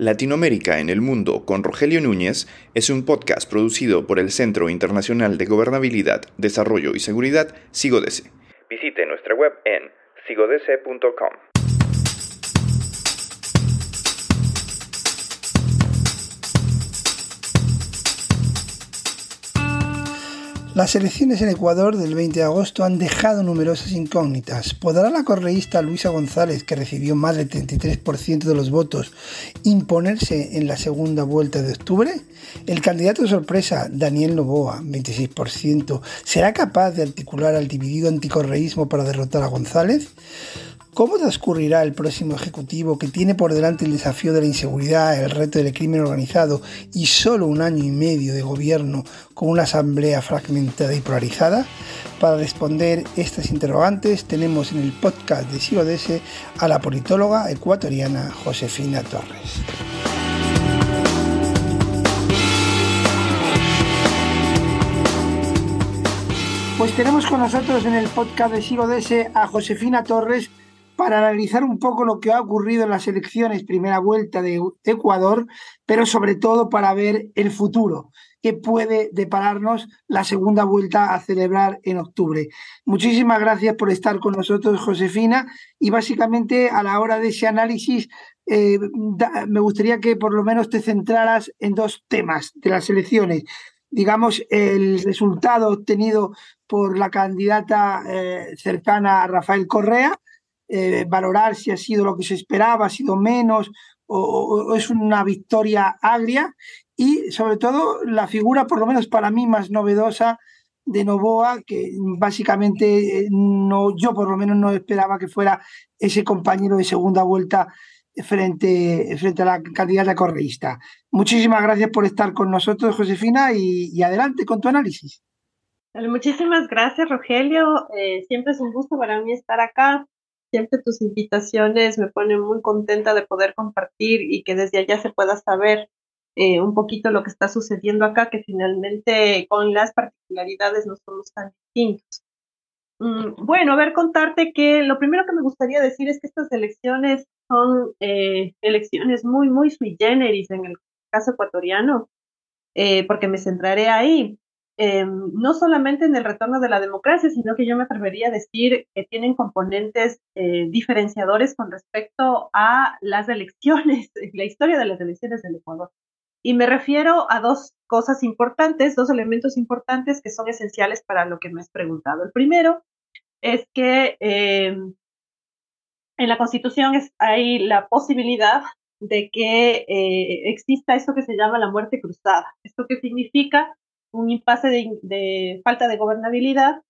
Latinoamérica en el Mundo con Rogelio Núñez es un podcast producido por el Centro Internacional de Gobernabilidad, Desarrollo y Seguridad, SIGODESE. Visite nuestra web en sigodese.com. Las elecciones en Ecuador del 20 de agosto han dejado numerosas incógnitas. ¿Podrá la correísta Luisa González, que recibió más del 33% de los votos, imponerse en la segunda vuelta de octubre? ¿El candidato sorpresa, Daniel Novoa, 26%, será capaz de articular al dividido anticorreísmo para derrotar a González? ¿Cómo transcurrirá el próximo Ejecutivo que tiene por delante el desafío de la inseguridad, el reto del crimen organizado y solo un año y medio de gobierno con una asamblea fragmentada y polarizada? Para responder estas interrogantes tenemos en el podcast de CIODS a la politóloga ecuatoriana Josefina Torres. Pues tenemos con nosotros en el podcast de SIGODS a Josefina Torres, para analizar un poco lo que ha ocurrido en las elecciones primera vuelta de Ecuador, pero sobre todo para ver el futuro que puede depararnos la segunda vuelta a celebrar en octubre. Muchísimas gracias por estar con nosotros, Josefina, y básicamente a la hora de ese análisis eh, me gustaría que por lo menos te centraras en dos temas de las elecciones. Digamos, el resultado obtenido por la candidata eh, cercana a Rafael Correa, eh, valorar si ha sido lo que se esperaba, ha sido menos o, es una victoria agria y sobre todo la figura, por lo menos para mí, más novedosa de Novoa, que básicamente eh, no, yo por lo menos no esperaba que fuera ese compañero de segunda vuelta frente, frente a la candidata correísta. Muchísimas gracias por estar con nosotros, Josefina, y, adelante con tu análisis. Muchísimas gracias, Rogelio. Eh, siempre es un gusto para mí estar acá siempre tus invitaciones me ponen muy contenta de poder compartir y que desde allá se pueda saber eh, un poquito lo que está sucediendo acá, que finalmente con las particularidades no somos tan distintos. Mm, bueno, a ver, contarte que lo primero que me gustaría decir es que estas elecciones son eh, elecciones muy, muy sui generis en el caso ecuatoriano, eh, porque me centraré ahí. Em, no solamente en el retorno de la democracia, sino que yo me atrevería a decir que tienen componentes eh, diferenciadores con respecto a las elecciones, la historia de las elecciones del Ecuador. Y me refiero a dos cosas importantes, dos elementos importantes que son esenciales para lo que me has preguntado. El primero es que em, en la Constitución hay la posibilidad de que eh, exista eso que se llama la muerte cruzada. ¿Esto qué significa? Un impasse de, falta de gobernabilidad,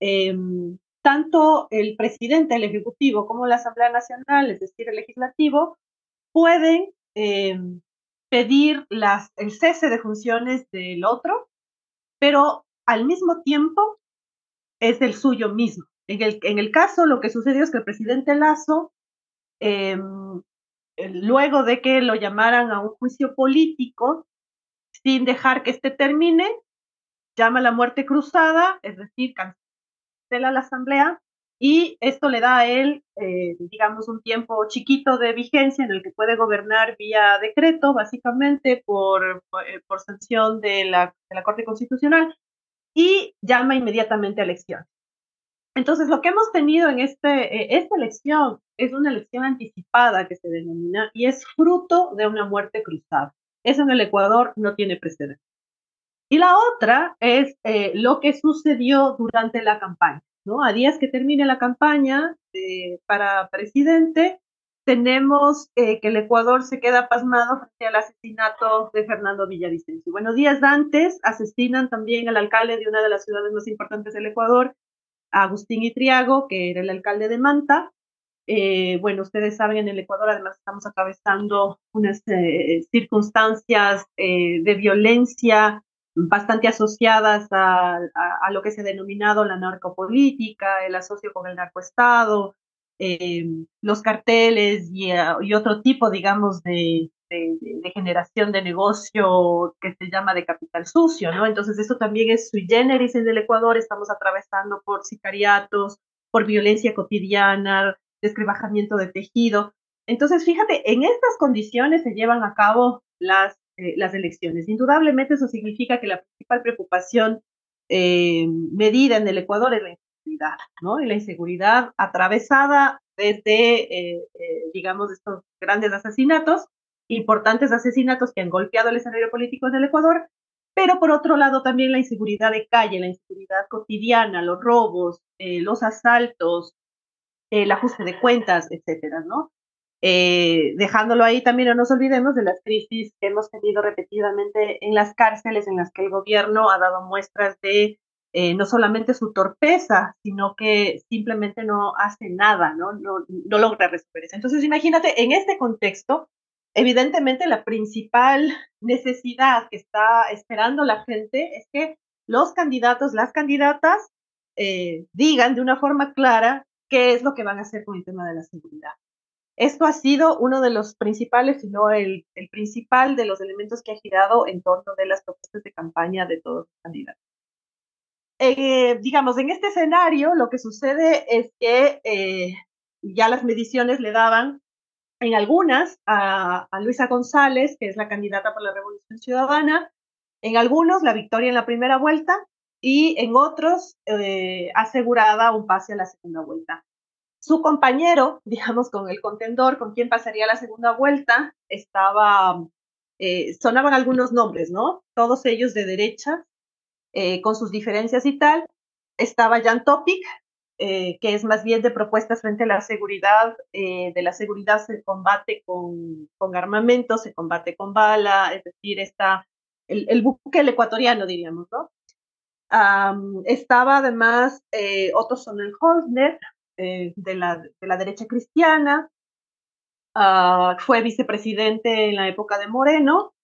em, tanto el presidente, el Ejecutivo, como la Asamblea Nacional, es decir, el Legislativo, pueden em, pedir las, el cese de funciones del otro, pero al mismo tiempo es del suyo mismo. En el, en el caso, lo que sucedió es que el presidente Lazo, em, luego de que lo llamaran a un juicio político, sin dejar que este termine, llama la muerte cruzada, es decir, cancela la asamblea y esto le da a él, eh, digamos, un tiempo chiquito de vigencia en el que puede gobernar vía decreto, básicamente por, por, sanción de la, de la Corte Constitucional, y llama inmediatamente a elección. Entonces, lo que hemos tenido en este, eh, esta elección es una elección anticipada que se denomina y es fruto de una muerte cruzada. Eso en el Ecuador no tiene precedente. Y la otra es eh, lo que sucedió durante la campaña. ¿no? A días que termine la campaña eh, para presidente, tenemos eh, que el Ecuador se queda pasmado frente al asesinato de Fernando Villavicencio. Bueno, días antes asesinan también al alcalde de una de las ciudades más importantes del Ecuador, Agustín Itriago, que era el alcalde de Manta, eh, bueno, ustedes saben, en el Ecuador además estamos atravesando unas eh, circunstancias eh, de violencia bastante asociadas a, lo que se ha denominado la narcopolítica, el asocio con el narcoestado, los carteles y, otro tipo, digamos, de, de, generación de negocio que se llama de capital sucio, ¿no? Entonces, eso también es sui generis en el Ecuador, estamos atravesando por sicariatos, por violencia cotidiana, descrebajamiento de tejido. Entonces, fíjate, en estas condiciones se llevan a cabo las, eh, las elecciones. Indudablemente eso significa que la principal preocupación eh, medida en el Ecuador es la inseguridad, ¿no? Y la inseguridad atravesada desde, eh, digamos, estos grandes asesinatos, importantes asesinatos que han golpeado el escenario político del Ecuador, pero por otro lado también la inseguridad de calle, la inseguridad cotidiana, los robos, los asaltos, el ajuste de cuentas, etcétera, ¿no? Eh, dejándolo ahí también no nos olvidemos de las crisis que hemos tenido repetidamente en las cárceles en las que el gobierno ha dado muestras de eh, no solamente su torpeza, sino que simplemente no hace nada, ¿no? No, no logra resolver eso. Entonces, imagínate, en este contexto, evidentemente la principal necesidad que está esperando la gente es que los candidatos, las candidatas, eh, digan de una forma clara qué es lo que van a hacer con el tema de la seguridad. Esto ha sido uno de los principales, si no el, principal de los elementos que ha girado en torno de las propuestas de campaña de todos los candidatos. Eh, digamos, en este escenario lo que sucede es que eh, ya las mediciones le daban en algunas a, Luisa González, que es la candidata por la Revolución Ciudadana, en algunos la victoria en la primera vuelta y en otros eh, asegurada un pase a la segunda vuelta. Su compañero, digamos, con el contendor, con quien pasaría la segunda vuelta, estaba, eh, sonaban algunos nombres, ¿no? Todos ellos de derecha, eh, con sus diferencias y tal. Estaba Jan Topic, eh, que es más bien de propuestas frente a la seguridad. de la seguridad se combate con, con armamento, se combate con bala, es decir, está el, el buque el ecuatoriano, diríamos, ¿no? Estaba además Otto Sonnenholzner, eh, de, la, de, la, derecha cristiana, uh, fue vicepresidente en la época de Moreno,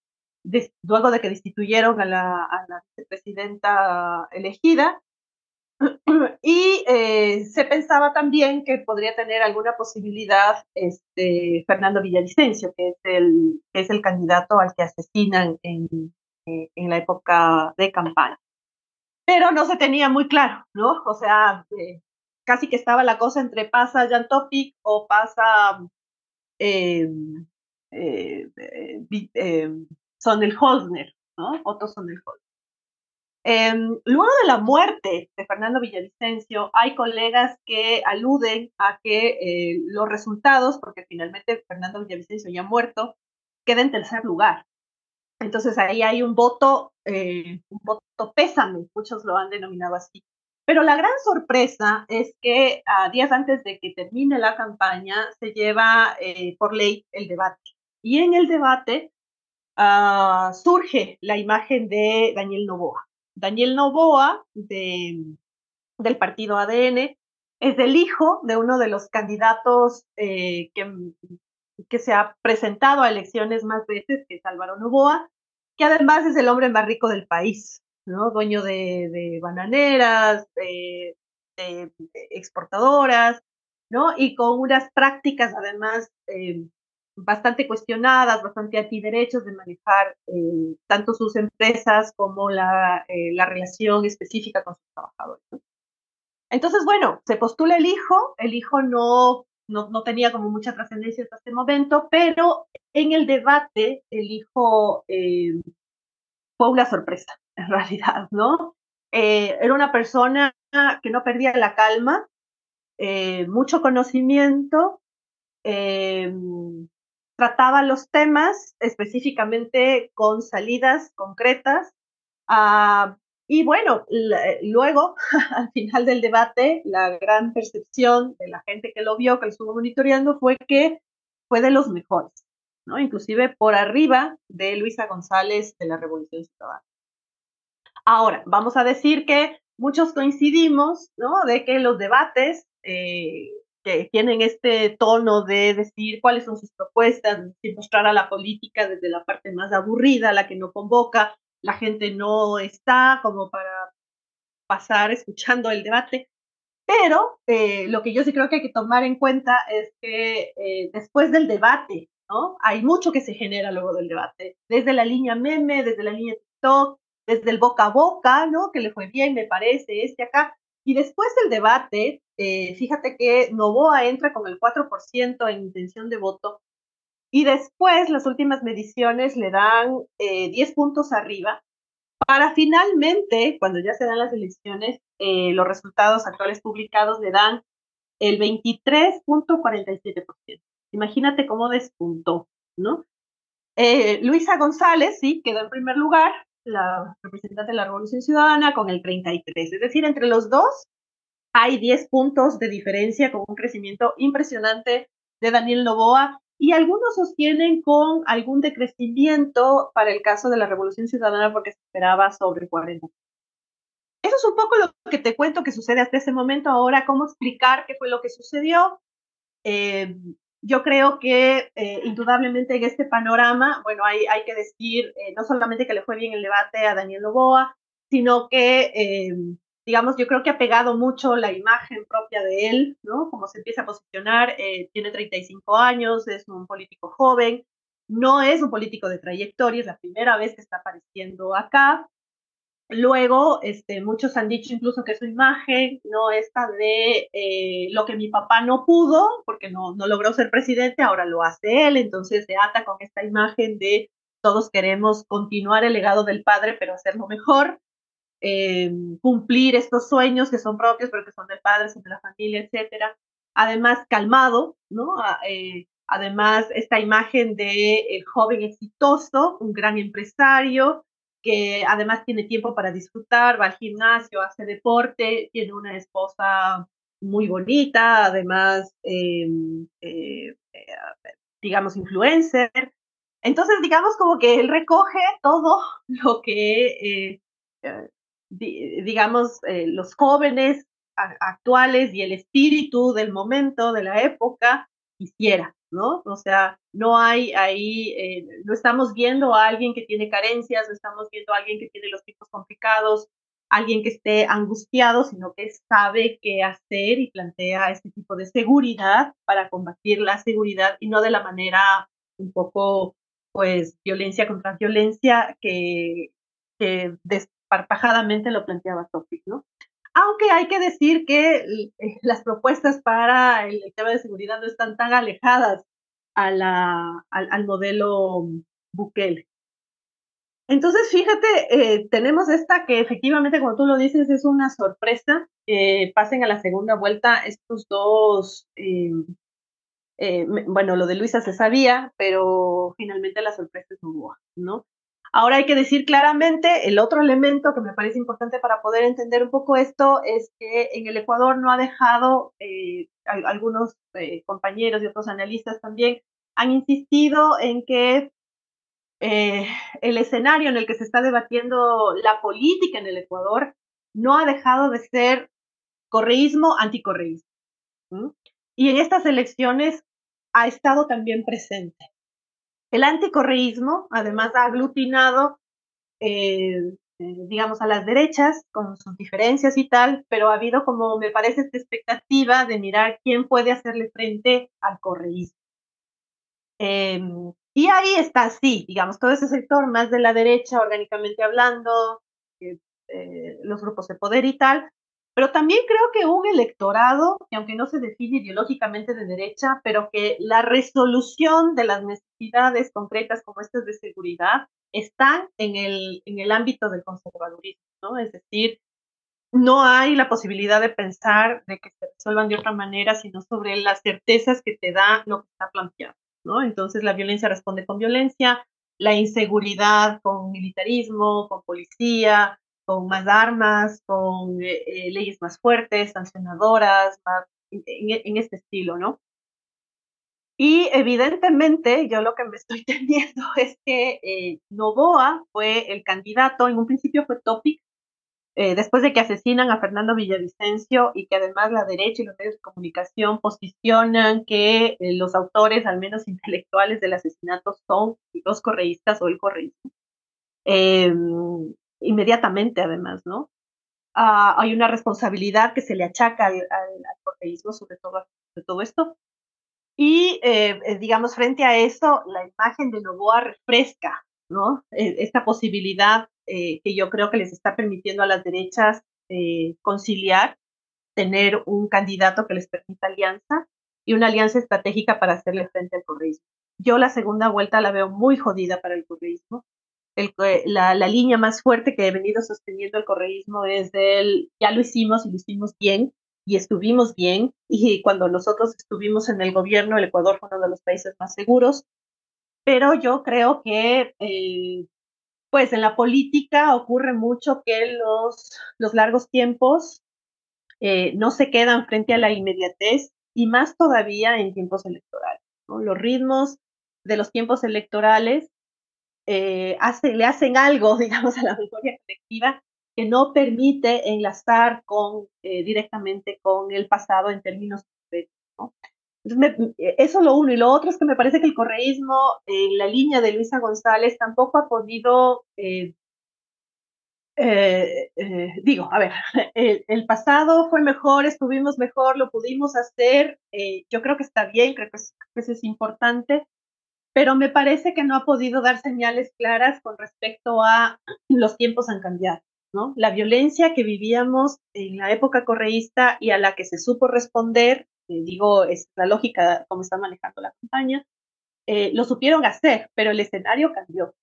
luego de que destituyeron a la, vicepresidenta elegida, y eh, se pensaba también que podría tener alguna posibilidad este, Fernando Villavicencio, que es, el, que es el candidato al que asesinan en, eh, en la época de campaña. Pero no se tenía muy claro, ¿no? O sea, eh, casi que estaba la cosa entre pasa Jan Topic o pasa eh, eh, eh, Holzner, ¿no? Otto Sonderholzner. Em, luego de la muerte de Fernando Villavicencio, hay colegas que aluden a que eh, los resultados, porque finalmente Fernando Villavicencio ya muerto, queda en tercer lugar. Entonces ahí hay un voto, un voto pésame, muchos lo han denominado así, pero la gran sorpresa es que a días antes de que termine la campaña se lleva eh, por ley el debate. Y en el debate uh, surge la imagen de Daniel Novoa. Daniel Novoa de, del partido ADN es el hijo de uno de los candidatos eh, que, que se ha presentado a elecciones más veces, que es Álvaro Novoa, que además es el hombre más rico del país. ¿no? Dueño de, bananeras, de, exportadoras, ¿no? Y con unas prácticas además eh, bastante cuestionadas, bastante antiderechos de manejar eh, tanto sus empresas como la, eh, la, relación específica con sus trabajadores. Entonces, bueno, se postula el hijo, el hijo no, no, no tenía como mucha trascendencia hasta este momento, pero en el debate el hijo fue una sorpresa en realidad, ¿no? Eh, era una persona que no perdía la calma, eh, mucho conocimiento, eh, trataba los temas específicamente con salidas concretas. Ah, y bueno, luego, al final del debate, la gran percepción de la gente que lo vio, que lo estuvo monitoreando, fue que fue de los mejores, ¿no? Inclusive por arriba de Luisa González de la Revolución Ciudadana. Ahora, vamos a decir que muchos coincidimos, ¿no? De que los debates eh, que tienen este tono de decir cuáles son sus propuestas, de mostrar a la política desde la parte más aburrida, la que no convoca, la gente no está como para pasar escuchando el debate. Pero eh, lo que yo sí creo que hay que tomar en cuenta es que eh, después del debate, ¿no? Hay mucho que se genera luego del debate, desde la línea meme, desde la línea TikTok, desde el boca a boca, ¿no? Que le fue bien, me parece, este acá. Y después del debate, eh, fíjate que Novoa entra con el 4% en intención de voto y después las últimas mediciones le dan 10 puntos arriba para finalmente, cuando ya se dan las elecciones, los resultados actuales publicados le dan el 23.47%. Imagínate cómo despuntó, ¿no? Eh, Luisa González, sí, quedó en primer lugar, la representante de la Revolución Ciudadana, con el 33. Es decir, entre los dos hay 10 puntos de diferencia con un crecimiento impresionante de Daniel Novoa y algunos sostienen con algún decrecimiento para el caso de la Revolución Ciudadana porque se esperaba sobre 40. Eso es un poco lo que te cuento que sucede hasta ese momento. Ahora, ¿cómo explicar qué fue lo que sucedió? Eh, yo creo que eh, indudablemente en este panorama, bueno, hay, hay que decir eh, no solamente que le fue bien el debate a Daniel Novoa, sino que, eh, digamos, yo creo que ha pegado mucho la imagen propia de él, ¿no? Como se empieza a posicionar, tiene 35 años, es un político joven, no es un político de trayectoria, es la primera vez que está apareciendo acá, Luego, este, muchos han dicho incluso que su imagen no está de eh, lo que mi papá no pudo, porque no, no logró ser presidente, ahora lo hace él, entonces se ata con esta imagen de todos queremos continuar el legado del padre, pero hacerlo mejor, eh, cumplir estos sueños que son propios, pero que son del padre, son de la familia, etcétera. Además, calmado, ¿no? Ah, eh, además, esta imagen de el joven exitoso, un gran empresario, que además tiene tiempo para disfrutar, va al gimnasio, hace deporte, tiene una esposa muy bonita, además, em, eh, eh, digamos, influencer. Entonces, digamos como que él recoge todo lo que, eh, digamos, los jóvenes actuales y el espíritu del momento, de la época, quisiera. ¿no? O sea, no hay ahí, eh, no estamos viendo a alguien que tiene carencias, no estamos viendo a alguien que tiene los tipos complicados, alguien que esté angustiado, sino que sabe qué hacer y plantea este tipo de seguridad para combatir la seguridad y no de la manera un poco, pues, violencia contra violencia que, que desparpajadamente lo planteaba Topic, ¿no? Aunque hay que decir que eh, las propuestas para el, tema de seguridad no están tan alejadas a la, al, modelo Bukele. Entonces, fíjate, eh, tenemos esta que efectivamente, como tú lo dices, es una sorpresa. que pasen a la segunda vuelta estos dos. Eh, bueno, lo de Luisa se sabía, pero finalmente la sorpresa es hubo, ¿no? Ahora hay que decir claramente, el otro elemento que me parece importante para poder entender un poco esto es que en el Ecuador no ha dejado, eh, algunos eh, compañeros y otros analistas también han insistido en que eh, el escenario en el que se está debatiendo la política en el Ecuador no ha dejado de ser correísmo, anticorreísmo. Y en estas elecciones ha estado también presente. El anticorreísmo, además, ha aglutinado, eh, eh, digamos, a las derechas con sus diferencias y tal, pero ha habido, como me parece, esta expectativa de mirar quién puede hacerle frente al correísmo. Em, y ahí está, sí, digamos, todo ese sector más de la derecha, orgánicamente hablando, eh, los grupos de poder y tal, pero también creo que un electorado, que aunque no se define ideológicamente de derecha, pero que la resolución de las necesidades concretas como estas de seguridad están en el, en el ámbito del conservadurismo, ¿no? Es decir, no hay la posibilidad de pensar de que se resuelvan de otra manera, sino sobre las certezas que te da lo que está planteado, ¿no? Entonces la violencia responde con violencia, la inseguridad con militarismo, con policía, con más armas, con eh, eh, leyes más fuertes, sancionadoras, más en, este estilo, ¿no? Y evidentemente yo lo que me estoy temiendo es que eh, Novoa fue el candidato, en un principio fue Topic, después de que asesinan a Fernando Villavicencio y que además la derecha y los medios de comunicación posicionan que los autores, al menos intelectuales del asesinato, son los correístas o el correísmo. Em, inmediatamente además, ¿no? Ah, hay una responsabilidad que se le achaca al, al, sobre todo, sobre todo esto. Y, eh, eh, digamos, frente a eso, la imagen de Novoa refresca, ¿no? E, esta posibilidad eh, que yo creo que les está permitiendo a las derechas conciliar tener un candidato que les permita alianza y una alianza estratégica para hacerle frente al correísmo. Yo la segunda vuelta la veo muy jodida para el correísmo. El, la, línea más fuerte que he venido sosteniendo el correísmo es el ya lo hicimos y lo hicimos bien y estuvimos bien y cuando nosotros estuvimos en el gobierno el Ecuador fue uno de los países más seguros pero yo creo que eh, pues en la política ocurre mucho que los, los largos tiempos eh, no se quedan frente a la inmediatez y más todavía en tiempos electorales. Los ritmos de los tiempos electorales eh, le hacen algo, digamos, a la memoria colectiva que no permite enlazar con, eh, directamente con el pasado en términos concretos. ¿no? eso lo uno. Y lo otro es que me parece que el correísmo, en la línea de Luisa González, tampoco ha podido eh, eh, digo, a ver, el, pasado fue mejor, estuvimos mejor, lo pudimos hacer, eh, yo creo que está bien, creo que, eso es importante, pero me parece que no ha podido dar señales claras con respecto a los tiempos han cambiado, ¿no? La violencia que vivíamos en la época correísta y a la que se supo responder, digo, es la lógica como está manejando la campaña, lo supieron hacer, pero el escenario cambió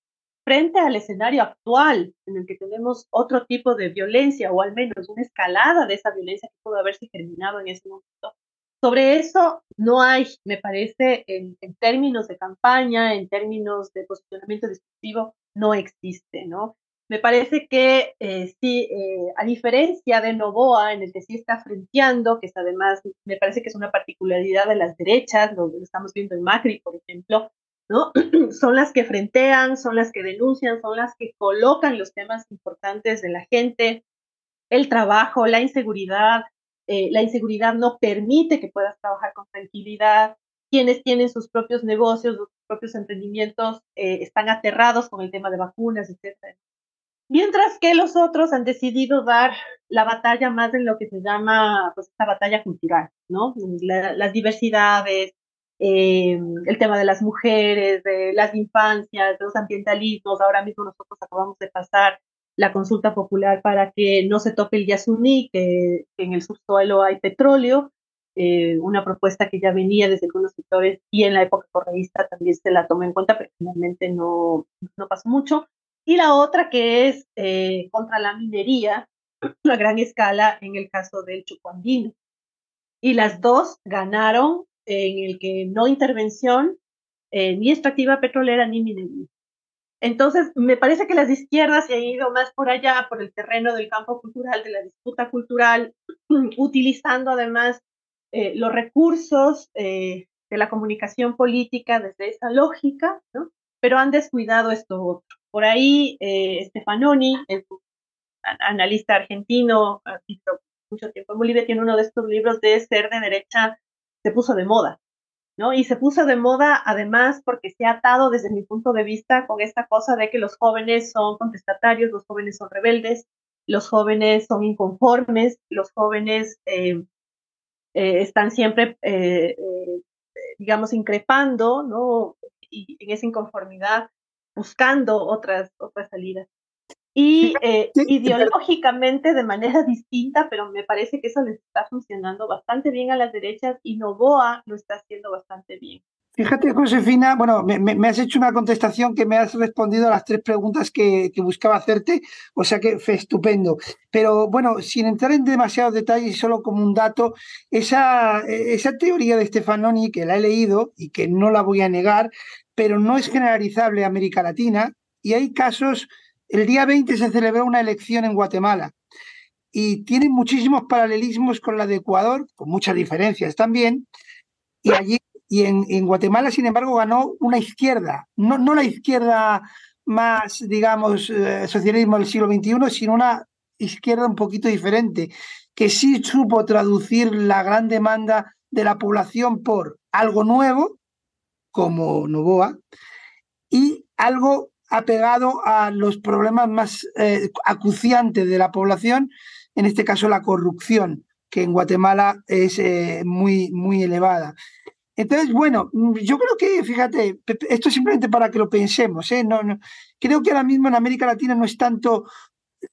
frente al escenario actual en el que tenemos otro tipo de violencia o al menos una escalada de esa violencia que pudo haberse terminado en ese momento. Sobre eso no hay, me parece, en, términos de campaña, en términos de posicionamiento discursivo, no existe, ¿no? Me parece que eh, sí, eh, a diferencia de Novoa, en el que sí está frenteando, que es además, me parece que es una particularidad de las derechas, lo estamos viendo en Macri, por ejemplo, son las que frentean, son las que denuncian, son las que colocan los temas importantes de la gente, el trabajo, la inseguridad. Eh, la inseguridad no permite que puedas trabajar con tranquilidad. Quienes tienen sus propios negocios, sus propios emprendimientos, eh, están aterrados con el tema de vacunas, etc. Mientras que los otros han decidido dar la batalla más en lo que se llama, pues, esta batalla cultural, ¿no? las diversidades, eh, el tema de las mujeres, de las infancias, de los ambientalismos. Ahora mismo nosotros acabamos de pasar la consulta popular para que no se toque el Yasuní, que, en el subsuelo hay petróleo, eh, una propuesta que ya venía desde algunos sectores y en la época correísta también se la tomó en cuenta, pero finalmente no, no pasó mucho. Y la otra que es eh, contra la minería a gran escala en el caso del Chucuandino. Y las dos ganaron en el que no intervención eh, ni extractiva petrolera ni minería. Entonces, me parece que las izquierdas se han ido más por allá, por el terreno del campo cultural, de la disputa cultural, utilizando además eh, los recursos eh, de la comunicación política desde esa lógica, ¿no? pero han descuidado esto otro. Por ahí, Stefanoni, el analista argentino, ha visto mucho tiempo en Bolivia, tiene uno de estos libros de ser de derecha se puso de moda, ¿no? Y se puso de moda además porque se ha atado desde mi punto de vista con esta cosa de que los jóvenes son contestatarios, los jóvenes son rebeldes, los jóvenes son inconformes, los jóvenes eh, eh, están siempre, eh, digamos, increpando, ¿no? Y en esa inconformidad buscando otras, otras salidas y eh, ideológicamente de manera distinta, pero me parece que eso les está funcionando bastante bien a las derechas y Novoa lo está haciendo bastante bien. Fíjate, Josefina, bueno, me, has hecho una contestación que me has respondido a las tres preguntas que, buscaba hacerte, o sea que fue estupendo. Pero bueno, sin entrar en demasiados detalles, solo como un dato, esa, esa teoría de Stefanoni, que la he leído y que no la voy a negar, pero no es generalizable a América Latina, y hay casos el día 20 se celebró una elección en Guatemala y tiene muchísimos paralelismos con la de Ecuador, con muchas diferencias también. Y allí y en, Guatemala, sin embargo, ganó una izquierda, no, la izquierda más, digamos, eh, socialismo del siglo XXI, sino una izquierda un poquito diferente, que sí supo traducir la gran demanda de la población por algo nuevo, como Novoa, y algo apegado a los problemas más eh, acuciantes de la población, en este caso la corrupción, que en Guatemala es eh, muy, muy elevada. Entonces, bueno, yo creo que, fíjate, esto simplemente para que lo pensemos, ¿eh? no, creo que ahora mismo en América Latina no es tanto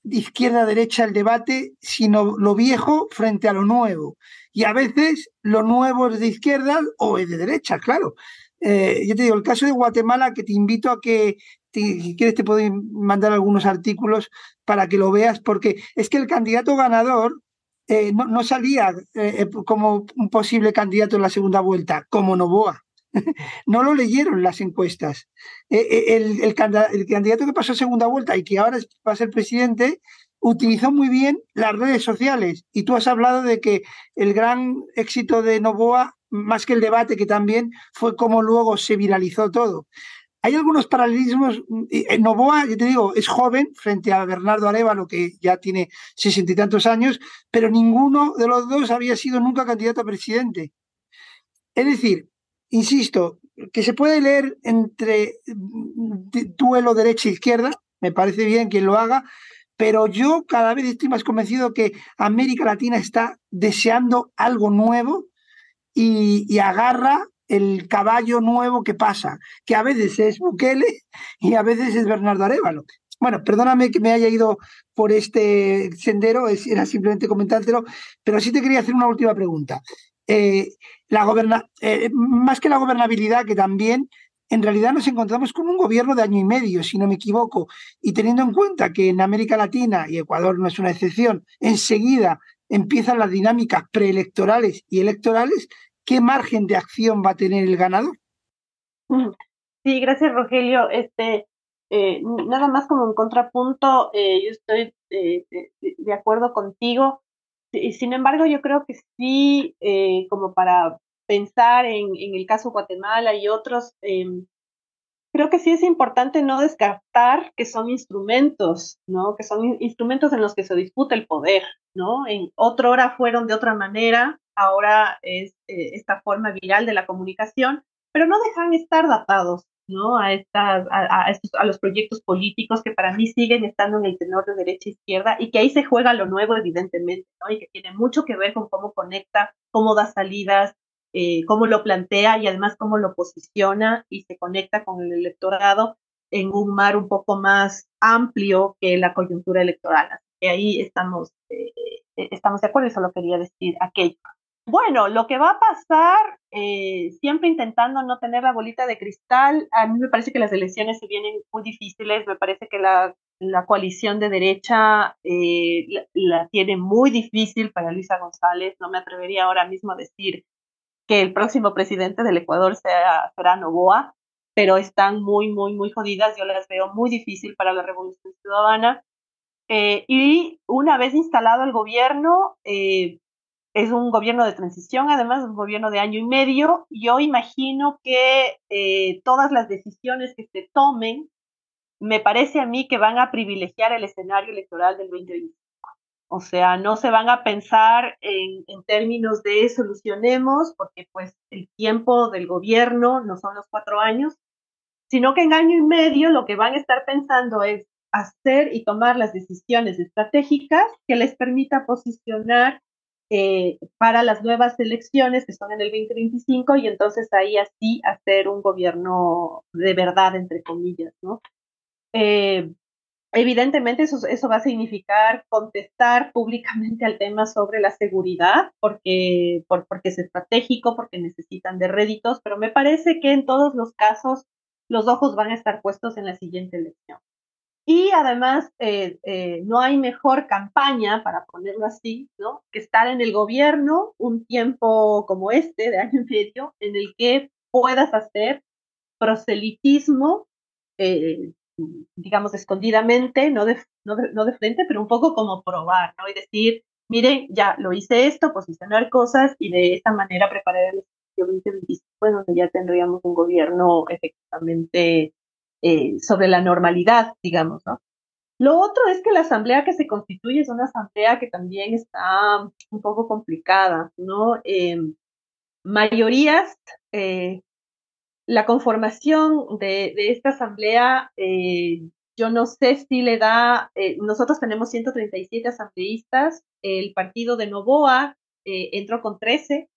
izquierda-derecha el debate, sino lo viejo frente a lo nuevo. Y a veces lo nuevo es de izquierda o es de derecha, claro. Yo te digo, el caso de Guatemala, que te invito a que, si quieres, te puedo mandar algunos artículos para que lo veas, porque es que el candidato ganador eh, no, salía eh, como un posible candidato en la segunda vuelta, como Novoa. no lo leyeron las encuestas. El, el, candidato que pasó a segunda vuelta y que ahora va a ser presidente utilizó muy bien las redes sociales. Y tú has hablado de que el gran éxito de Novoa más que el debate, que también fue como luego se viralizó todo. Hay algunos paralelismos. En Novoa, yo te digo, es joven frente a Bernardo Arevalo, que ya tiene sesenta y tantos años, pero ninguno de los dos había sido nunca candidato a presidente. Es decir, insisto, que se puede leer entre duelo derecha e izquierda, me parece bien quien lo haga, pero yo cada vez estoy más convencido que América Latina está deseando algo nuevo y, agarra el caballo nuevo que pasa, que a veces es Bukele y a veces es Bernardo Arevalo. Bueno, perdóname que me haya ido por este sendero, era simplemente comentártelo, pero sí te quería hacer una última pregunta. Eh, la goberna eh, más que la gobernabilidad, que también en realidad nos encontramos con un gobierno de año y medio, si no me equivoco, y teniendo en cuenta que en América Latina, y Ecuador no es una excepción, enseguida empiezan las dinámicas preelectorales y electorales, ¿qué margen de acción va a tener el ganador? Sí, gracias Rogelio. Este, eh, nada más como un contrapunto, eh, yo estoy eh, de, acuerdo contigo. Sin embargo, yo creo que sí, como para pensar en, en, el caso Guatemala y otros, em, creo que sí es importante no descartar que son instrumentos, ¿no? Que son instrumentos en los que se disputa el poder, ¿no? En otra hora fueron de otra manera, ahora es eh, esta forma viral de la comunicación, pero no dejan estar datados, ¿no? A, estas, a, estos, a los proyectos políticos que para mí siguen estando en el tenor de derecha e izquierda y que ahí se juega lo nuevo, evidentemente, ¿no? Y que tiene mucho que ver con cómo conecta, cómo da salidas, eh, cómo lo plantea y además cómo lo posiciona y se conecta con el electorado en un mar un poco más amplio que la coyuntura electoral. Así que ahí estamos, eh, estamos de acuerdo y solo quería decir aquello. Bueno, lo que va a pasar, eh, siempre intentando no tener la bolita de cristal, a mí me parece que las elecciones se vienen muy difíciles, me parece que la, coalición de derecha la, la, tiene muy difícil para Luisa González, no me atrevería ahora mismo a decir que el próximo presidente del Ecuador sea, será Novoa, pero están muy, muy, muy jodidas. Yo las veo muy difícil para la revolución ciudadana. Eh, y una vez instalado el gobierno, eh, es un gobierno de transición, además un gobierno de año y medio. Yo imagino que eh, todas las decisiones que se tomen, me parece a mí que van a privilegiar el escenario electoral del 2025. O sea, no se van a pensar en, términos de solucionemos, porque pues el tiempo del gobierno no son los cuatro años, sino que en año y medio lo que van a estar pensando es hacer y tomar las decisiones estratégicas que les permita posicionar eh, para las nuevas elecciones que son en el 2025 y entonces ahí así hacer un gobierno de verdad, entre comillas, ¿no? Eh, Evidentemente eso, eso va a significar contestar públicamente al tema sobre la seguridad, porque, porque es estratégico, porque necesitan de réditos, pero me parece que en todos los casos los ojos van a estar puestos en la siguiente elección. Y además, eh, eh, no hay mejor campaña, para ponerlo así, ¿no? que estar en el gobierno un tiempo como este, de año y medio, en el que puedas hacer proselitismo eh, digamos, escondidamente, no de, no, de, frente, pero un poco como probar, ¿no? Y decir, miren, ya lo hice esto, posicionar cosas y de esta manera preparar el 2025, donde ya tendríamos un gobierno efectivamente eh, sobre la normalidad, digamos, ¿no? Lo otro es que la asamblea que se constituye es una asamblea que también está un poco complicada, ¿no? Eh, mayorías la conformación de, esta asamblea, eh, yo no sé si le da, eh, nosotros tenemos 137 asambleístas, el partido de Novoa entró con 13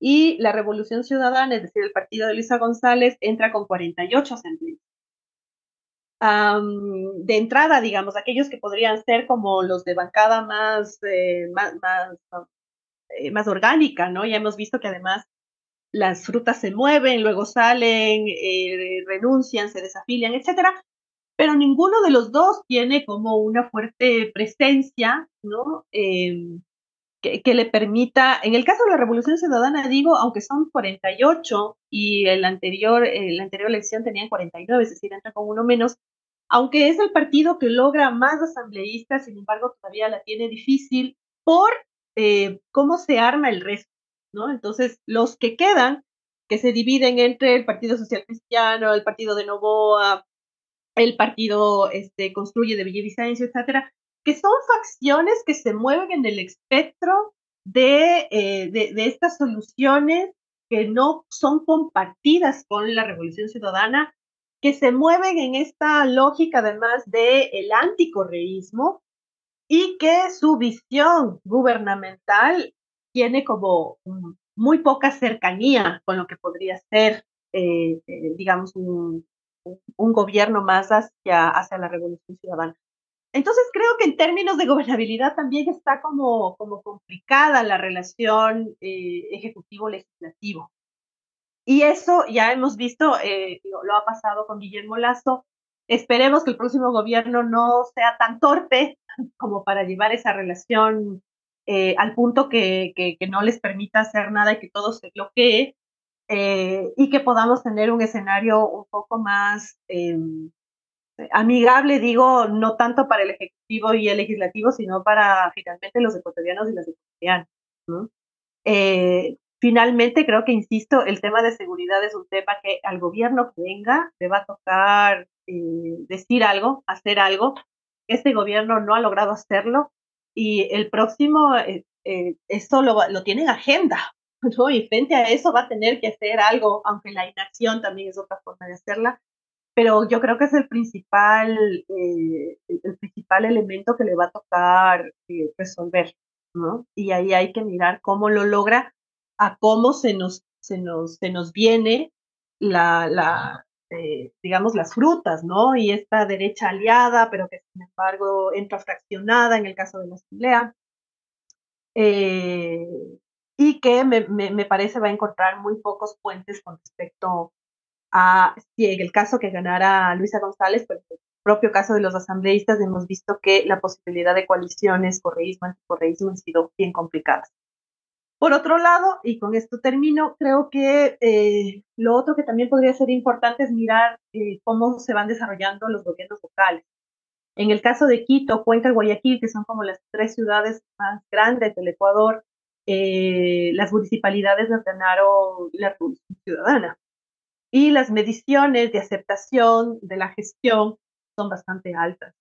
y la Revolución Ciudadana, es decir, el partido de Luisa González, entra con 48 asambleístas. De entrada, digamos, aquellos que podrían ser como los de bancada más, eh, más, eh, más, orgánica, ¿no? Ya hemos visto que además las frutas se mueven, luego salen, eh, renuncian, se desafilian, etcétera, pero ninguno de los dos tiene como una fuerte presencia, ¿no? Que, le permita, en el caso de la Revolución Ciudadana, digo, aunque son 48 y el anterior, la anterior elección tenían 49, es decir, entra con uno menos, aunque es el partido que logra más asambleístas, sin embargo, todavía la tiene difícil por eh, cómo se arma el resto, ¿no? Entonces, los que quedan, que se dividen entre el Partido Social Cristiano, el Partido de Novoa, el Partido este, Construye de Villavicencio, etcétera, que son facciones que se mueven en el espectro eh, de, de, estas soluciones que no son compartidas con la revolución ciudadana, que se mueven en esta lógica además del el anticorreísmo y que su visión gubernamental tiene como muy poca cercanía con lo que podría ser, eh, eh, digamos, un, un, gobierno más hacia, hacia la revolución ciudadana. Entonces creo que en términos de gobernabilidad también está como, como complicada la relación eh, ejecutivo-legislativo. Y eso ya hemos visto, eh, lo ha pasado con Guillermo Lazo. Esperemos que el próximo gobierno no sea tan torpe como para llevar esa relación eh, al punto que, que, no les permita hacer nada y que todo se bloquee y que podamos tener un escenario un poco más em, amigable, digo, no tanto para el Ejecutivo y el Legislativo, sino para finalmente los ecuatorianos y las ecuatorianas. Eh, finalmente, creo que, insisto, el tema de seguridad es un tema que al gobierno que venga le va a tocar eh, decir algo, hacer algo. Este gobierno no ha logrado hacerlo y el próximo, eh, eso lo, lo tiene en agenda, ¿no? Y frente a eso va a tener que hacer algo, aunque la inacción también es otra forma de hacerla pero yo creo que es el principal, eh, el principal elemento que le va a tocar eh, resolver, ¿no? Y ahí hay que mirar cómo lo logra, a cómo se nos, se nos, se nos viene la, la eh, digamos, las frutas, ¿no? Y esta derecha aliada, pero que sin embargo entra fraccionada en el caso de la Asamblea. y que me, me, me, parece va a encontrar muy pocos puentes con respecto a en el caso que ganara Luisa González, pero en el propio caso de los asambleístas hemos visto que la posibilidad de coaliciones, correísmo, anticorreísmo han sido bien complicadas. Por otro lado, y con esto termino, creo que eh, lo otro que también podría ser importante es mirar eh, cómo se van desarrollando los gobiernos locales. En el caso de Quito, Cuenca y Guayaquil, que son como las tres ciudades más grandes del Ecuador, eh, las municipalidades las ganaron la Revolución Ciudadana y las mediciones de aceptación de la gestión son bastante altas.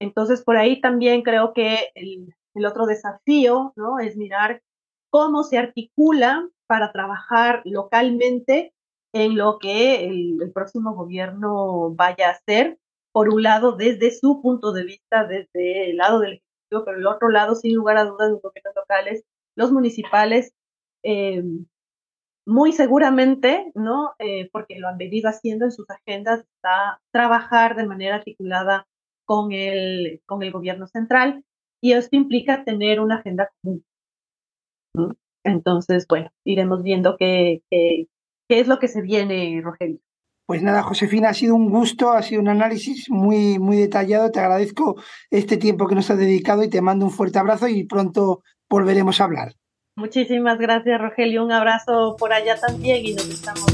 Entonces, por ahí también creo que el, otro desafío ¿no? es mirar cómo se articula para trabajar localmente en lo que el, próximo gobierno vaya a hacer, por un lado desde su punto de vista, desde el lado del Ejecutivo, pero el otro lado, sin lugar a dudas, los locales, los municipales, eh, muy seguramente, ¿no? Eh, porque lo han venido haciendo en sus agendas, está trabajar de manera articulada con el, con el gobierno central y esto implica tener una agenda común. Entonces, bueno, iremos viendo qué, qué, qué es lo que se viene, Rogelio. Pues nada, Josefina, ha sido un gusto, ha sido un análisis muy, muy detallado. Te agradezco este tiempo que nos has dedicado y te mando un fuerte abrazo y pronto volveremos a hablar. Muchísimas gracias, Rogelio. Un abrazo por allá también y nos estamos